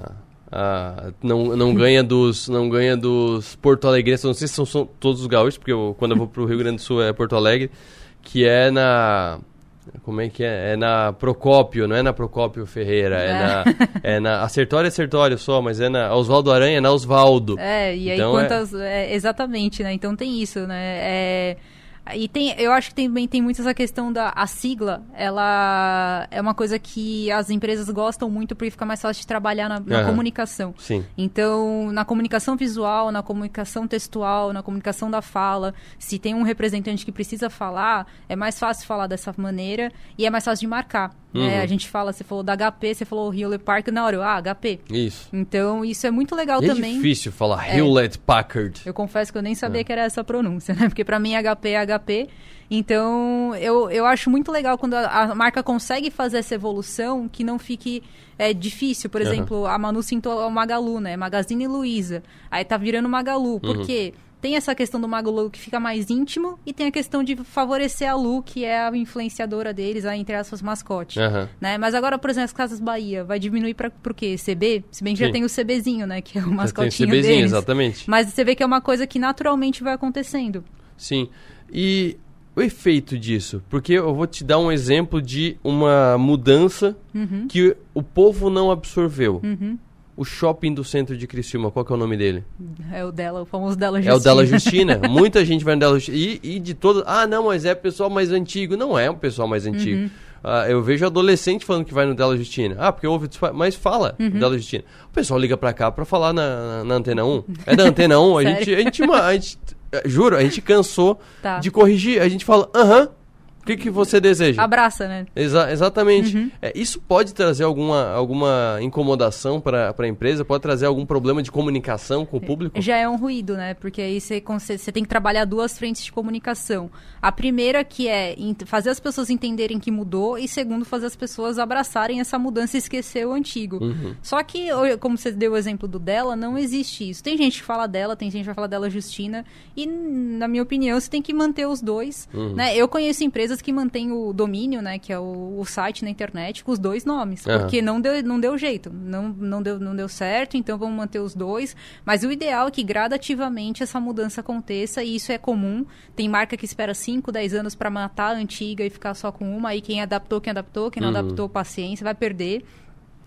a não, não ganha dos não ganha dos Porto Alegrenses, não sei se são, são todos os gaúchos, porque eu- quando eu vou pro Rio Grande do Sul é Porto Alegre, que é na como é que é? É na Procópio, não é na Procópio Ferreira, é, É. na é na Acertório é Acertório só, mas é na Oswaldo Aranha, é na Osvaldo. É, e aí Então, é- quantas. é, exatamente, né? Então tem isso, né? É, e tem, eu acho que também tem muito essa questão da a sigla, ela é uma coisa que as empresas gostam muito porque fica mais fácil de trabalhar na, na Aham. comunicação. Sim. Então, na comunicação visual, na comunicação textual, na comunicação da fala, se tem um representante que precisa falar, é mais fácil falar dessa maneira e é mais fácil de marcar. Né? Uhum. A gente fala, você falou da HP, você falou Hewlett Park, na hora eu, ah, HP. Isso. Então, isso é muito legal E é também. difícil falar É. Hewlett Packard. Eu confesso que eu nem sabia É. que era essa pronúncia, né? Porque pra mim HP é HP. Então, eu, eu acho muito legal quando a, a marca consegue fazer essa evolução que não fique é, difícil. Por Aham. exemplo, a Manu cintou o Magalu, né? Magazine Luiza. Aí tá virando Magalu. Por Uhum. quê? Tem essa questão do Magalu que fica mais íntimo e tem a questão de favorecer a Lu, que é a influenciadora deles, a, entre aspas, mascote. Aham. Né? Mas agora, por exemplo, as Casas Bahia, vai diminuir para pro quê? CB? Se bem que já Sim. tem o CBzinho, né? Que é o tem o mascotinho CBzinho, deles. exatamente. Mas você vê que é uma coisa que naturalmente vai acontecendo. Sim. E o efeito disso? Porque eu vou te dar um exemplo de uma mudança Uhum. que o povo não absorveu. Uhum. O shopping do centro de Criciúma, qual que é o nome dele? É o dela, o famoso Dela É Justina. o Della Justina. Muita gente vai no Della Justina. E, e de todo. Ah, não, mas é pessoal mais antigo. Não é um pessoal mais antigo. Uhum. Ah, eu vejo adolescente falando que vai no Della Justina. Ah, porque ouve. Mas fala Uhum. Della Justina. O pessoal liga pra cá pra falar na, na, na Antena 1. É da Antena 1. a, gente, a, gente, a gente. eh, Juro, a gente cansou Tá. de corrigir. A gente fala, aham. O que, que você deseja? Abraça, né? Exa- exatamente. Uhum. É, isso pode trazer alguma, alguma incomodação para a empresa? Pode trazer algum problema de comunicação com o público? Já é um ruído, né? Porque aí você, você tem que trabalhar duas frentes de comunicação. A primeira que é fazer as pessoas entenderem que mudou e segundo, fazer as pessoas abraçarem essa mudança e esquecer o antigo. Uhum. Só que, como você deu o exemplo do dela, não existe isso. Tem gente que fala dela, tem gente que vai falar dela Justina. E, na minha opinião, você tem que manter os dois. Uhum. Né? Eu conheço empresas que mantêm o domínio, né? Que é o, o site na internet, com os dois nomes. Aham. Porque não deu, não deu jeito. Não, não, deu, não deu certo, então vamos manter os dois. Mas o ideal é que gradativamente essa mudança aconteça e isso é comum. Tem marca que espera 5, 10 anos para matar a antiga e ficar só com uma. Aí quem adaptou, quem adaptou, quem não Uhum. adaptou, paciência, vai perder.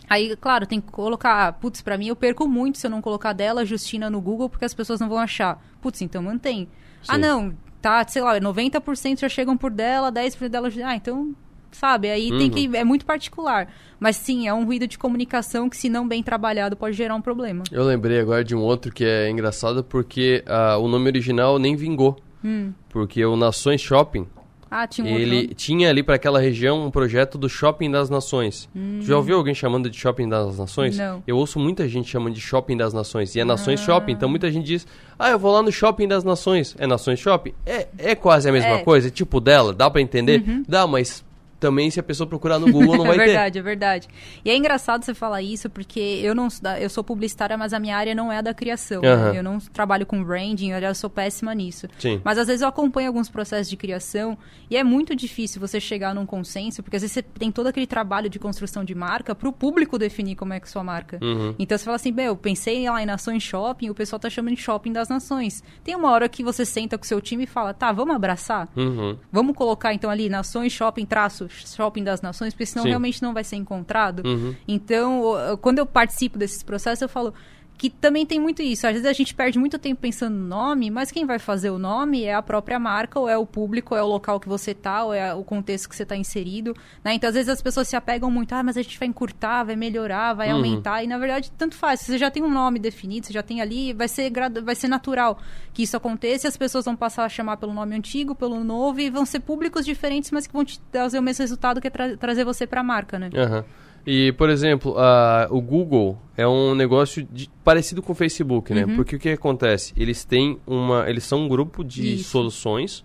Aí, claro, tem que colocar. Putz, pra mim eu perco muito se eu não colocar dela, Justina, no Google, porque as pessoas não vão achar. Putz, então mantém. Ah, Sim. não, tá, sei lá, 90% já chegam por dela, 10% dela. Ah, então, sabe, aí tem Uhum. que. É muito particular. Mas sim, é um ruído de comunicação que, se não bem trabalhado, pode gerar um problema. Eu lembrei agora de um outro que é engraçado porque ah, o nome original nem vingou. Hum. Porque o Nações Shopping, Ah, tinha um ele tinha ali para aquela região um projeto do Shopping das Nações. Hum. Já ouviu alguém chamando de Shopping das Nações? Não. Eu ouço muita gente chamando de Shopping das Nações. E é Nações Ah. Shopping. Então muita gente diz, ah, eu vou lá no Shopping das Nações. É Nações Shopping? É, é quase a mesma É. coisa, é tipo dela, dá para entender? Uhum. Dá, mas também se a pessoa procurar no Google não vai é ter. verdade, é verdade. E é engraçado você falar isso, porque eu não eu sou publicitária, mas a minha área não é a da criação. né? Aham. Eu não trabalho com branding, eu sou péssima nisso. Sim. Mas às vezes eu acompanho alguns processos de criação e é muito difícil você chegar num consenso, porque às vezes você tem todo aquele trabalho de construção de marca para o público definir como é que é sua marca. Uhum. Então você fala assim, bem, eu pensei lá em Nações Shopping, o pessoal tá chamando de Shopping das Nações. Tem uma hora que você senta com o seu time e fala, tá, vamos abraçar? Uhum. Vamos colocar então ali Nações Shopping traço Shopping das Nações, porque senão Sim. realmente não vai ser encontrado. Uhum. Então, quando eu participo desses processos, eu falo, que também tem muito isso. Às vezes a gente perde muito tempo pensando no nome, mas quem vai fazer o nome é a própria marca, ou é o público, ou é o local que você tá, ou é o contexto que você está inserido. Né? Então, às vezes as pessoas se apegam muito, ah, mas a gente vai encurtar, vai melhorar, vai uhum. aumentar. E na verdade, tanto faz. Se você já tem um nome definido, você já tem ali, vai ser, vai ser natural que isso aconteça e as pessoas vão passar a chamar pelo nome antigo, pelo novo, e vão ser públicos diferentes, mas que vão te trazer o mesmo resultado que é tra trazer você para a marca, né? Uhum. E, por exemplo, a, o Google é um negócio de, parecido com o Facebook, né? Uhum. Porque o que acontece? Eles têm uma. Eles são um grupo de Isso. soluções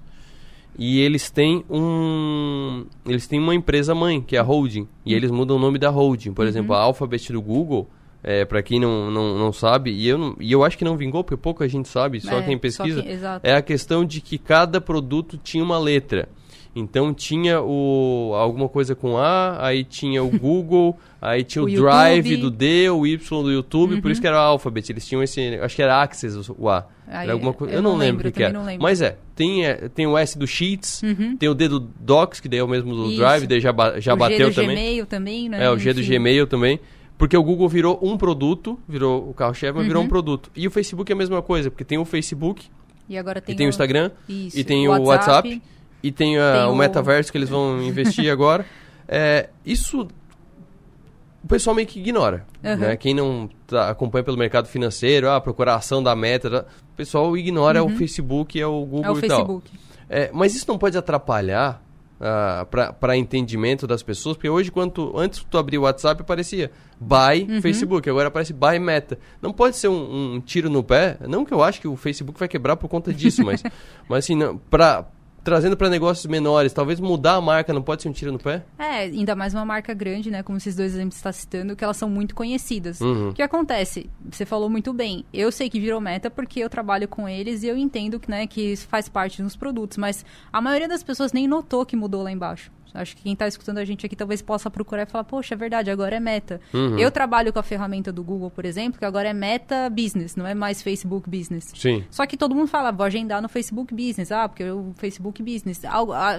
e eles têm um. Eles têm uma empresa mãe, que é a holding. E eles mudam o nome da holding. Por uhum. exemplo, a Alphabet do Google. É, para quem não, não, não sabe, e eu, não, e eu acho que não vingou, porque pouca gente sabe, só é, quem pesquisa, só é a questão de que cada produto tinha uma letra. Então tinha o alguma coisa com A, aí tinha o Google, aí tinha o, o Drive do D, o Y do YouTube, uhum. por isso uhum. que era o Alphabet. Eles tinham esse, acho que era Access o A. era alguma coisa, eu, eu não, não lembro o que era. Mas é, tem, é, tem o S do Sheets, uhum. tem o D do Docs, que daí é o mesmo do isso. Drive, daí já, já o bateu G do também. Gmail também, né? É, o G Enfim. do Gmail também. Porque o Google virou um produto, virou o carro-chefe, mas uhum. virou um uhum. produto. E o Facebook é a mesma coisa, porque tem o Facebook, e agora tem, e tem o, o Instagram, isso, e tem o WhatsApp, WhatsApp e tem, uh, tem o... o metaverso que eles vão investir agora. É, isso o pessoal meio que ignora. Uhum. Né? Quem não tá, acompanha pelo mercado financeiro, a procuração da meta, tá? o pessoal ignora uhum. o Facebook, é o Google é o e Facebook. tal. É, mas isso não pode atrapalhar uh, para entendimento das pessoas, porque hoje, quando antes tu abrir o WhatsApp, aparecia buy uhum. Facebook, agora aparece buy Meta. Não pode ser um, um, tiro no pé, não que eu acho que o Facebook vai quebrar por conta disso, mas, mas assim, para trazendo para negócios menores, talvez mudar a marca não pode ser um tiro no pé? É, ainda mais uma marca grande, né? Como esses dois exemplos está citando, que elas são muito conhecidas. Uhum. O que acontece? Você falou muito bem. Eu sei que virou meta porque eu trabalho com eles e eu entendo que, né, que isso faz parte dos produtos, mas a maioria das pessoas nem notou que mudou lá embaixo. Acho que quem está escutando a gente aqui talvez possa procurar e falar, poxa, é verdade, agora é meta. Uhum. Eu trabalho com a ferramenta do Google, por exemplo, que agora é meta business, não é mais Facebook business. Sim. Só que todo mundo fala, vou agendar no Facebook business. Ah, porque o Facebook business.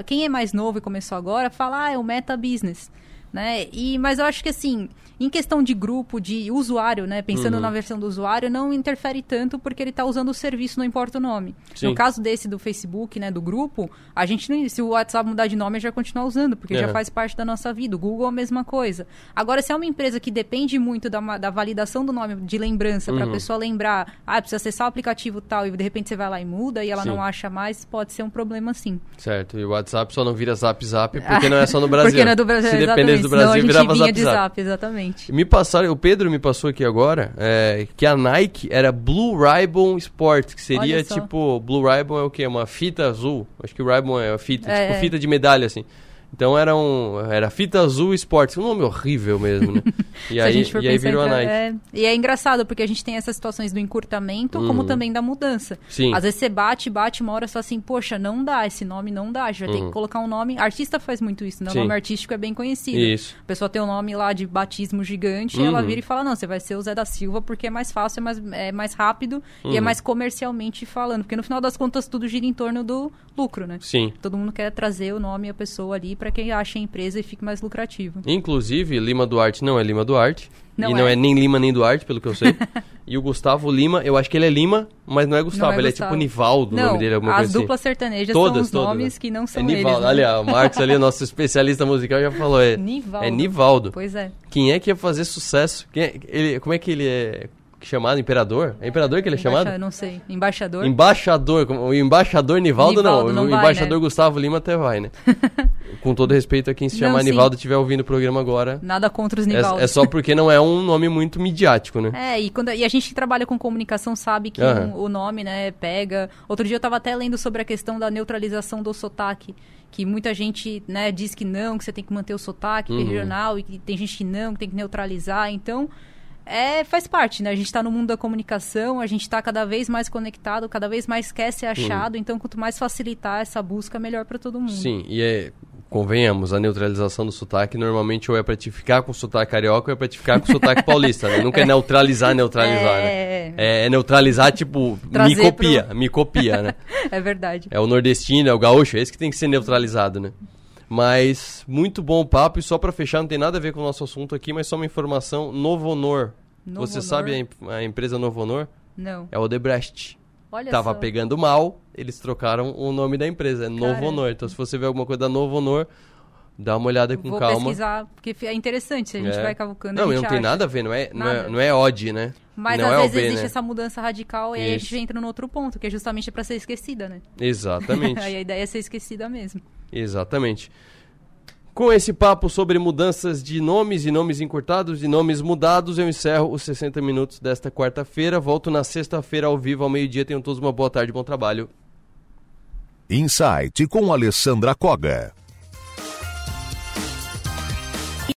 Quem é mais novo e começou agora, fala, ah, é o meta business né? E, mas eu acho que assim, em questão de grupo, de usuário, né? Pensando uhum. na versão do usuário, não interfere tanto porque ele está usando o serviço, não importa o nome. Sim. No caso desse do Facebook, né, do grupo, a gente não, se o WhatsApp mudar de nome, já continua usando, porque uhum. já faz parte da nossa vida. O Google é a mesma coisa. Agora, se é uma empresa que depende muito da, da validação do nome de lembrança, uhum. para a pessoa lembrar, ah, precisa acessar o aplicativo tal, e de repente você vai lá e muda e ela sim. não acha mais, pode ser um problema sim. Certo. E o WhatsApp só não vira Zap Zap porque não é só no Brasil. porque não é do Brasil, se do Brasil, virava zap, de zap, exatamente. Me passaram, o Pedro me passou aqui agora, é, que a Nike era Blue Ribbon Sport, que seria tipo, Blue Ribbon é o quê? Uma fita azul. Acho que o Ribbon é a fita, é, tipo é. fita de medalha, assim. Então era um. Era fita azul esportes, um nome horrível mesmo, né? E aí, e aí virou a Nike. É, e é engraçado, porque a gente tem essas situações do encurtamento, uhum. como também da mudança. Sim. Às vezes você bate, bate, uma hora só assim, poxa, não dá, esse nome não dá. Já uhum. tem que colocar um nome. Artista faz muito isso, né? O nome artístico é bem conhecido. Isso. A pessoa tem um nome lá de batismo gigante, uhum. e ela vira e fala: não, você vai ser o Zé da Silva porque é mais fácil, é mais, é mais rápido e é uhum. mais comercialmente falando. Porque no final das contas tudo gira em torno do lucro, né? Sim. Todo mundo quer trazer o nome e a pessoa ali para quem acha a empresa e fique mais lucrativo. Inclusive, Lima Duarte não é Lima Duarte. Não e é. não é nem Lima nem Duarte, pelo que eu sei. e o Gustavo Lima, eu acho que ele é Lima, mas não é Gustavo, não é ele Gustavo. é tipo Nivaldo, não, o nome dele, alguma as coisa assim. duplas sertanejas todas, são os todas, nomes né? que não são é Nivaldo. eles. Né? o Marcos ali, nosso especialista musical, já falou. É Nivaldo. É Nivaldo. Pois é. Quem é que ia fazer sucesso? É, ele, como é que ele é chamado imperador? É imperador que ele é chamado? Não sei. Embaixador? Embaixador. O embaixador Nivaldo, Nivaldo não. não. O vai, embaixador né? Gustavo Lima até vai, né? Com todo respeito a quem se chamar não, Nivaldo estiver ouvindo o programa agora. Nada contra os Nivaldos. É, é, só porque não é um nome muito midiático, né? É, e, quando, e a gente que trabalha com comunicação sabe que uhum. um, o nome, né, pega. Outro dia eu estava até lendo sobre a questão da neutralização do sotaque que muita gente né, diz que não, que você tem que manter o sotaque uhum. regional e que tem gente que não, que tem que neutralizar. Então, é, faz parte, né? A gente está no mundo da comunicação, a gente está cada vez mais conectado, cada vez mais quer ser achado, uhum. então quanto mais facilitar essa busca, melhor para todo mundo. Sim, e é, convenhamos, a neutralização do sotaque normalmente ou é para te ficar com sotaque carioca ou é para te ficar com sotaque paulista, né? Nunca é neutralizar, neutralizar, né? é... né? É, é, neutralizar, tipo, Trazer me copia, pro... me copia, né? é verdade. É o nordestino, é o gaúcho, é esse que tem que ser neutralizado, né? Mas muito bom o papo e só para fechar, não tem nada a ver com o nosso assunto aqui, mas só uma informação, Novo Honor Novo Você Honor? sabe a, a, empresa Novo Honor? Não. É o Odebrecht. Olha Tava só. pegando mal, eles trocaram o nome da empresa, é Novo Honor. Então se você vê alguma coisa da Novo Honor, dá uma olhada com Vou calma. Vou pesquisar, porque é interessante, se a gente é. vai cavucando. Não, não tem nada a ver, não é, não é, não é odd, né? Mas não às é vezes OB, existe né? essa mudança radical e aí a gente entra no outro ponto, que é justamente para ser esquecida, né? Exatamente. aí a ideia é ser esquecida mesmo. Exatamente. Com esse papo sobre mudanças de nomes e nomes encurtados e nomes mudados, eu encerro os 60 minutos desta quarta-feira. Volto na sexta-feira ao vivo ao meio-dia. Tenham todos uma boa tarde, bom trabalho. Insight com Alessandra Koga.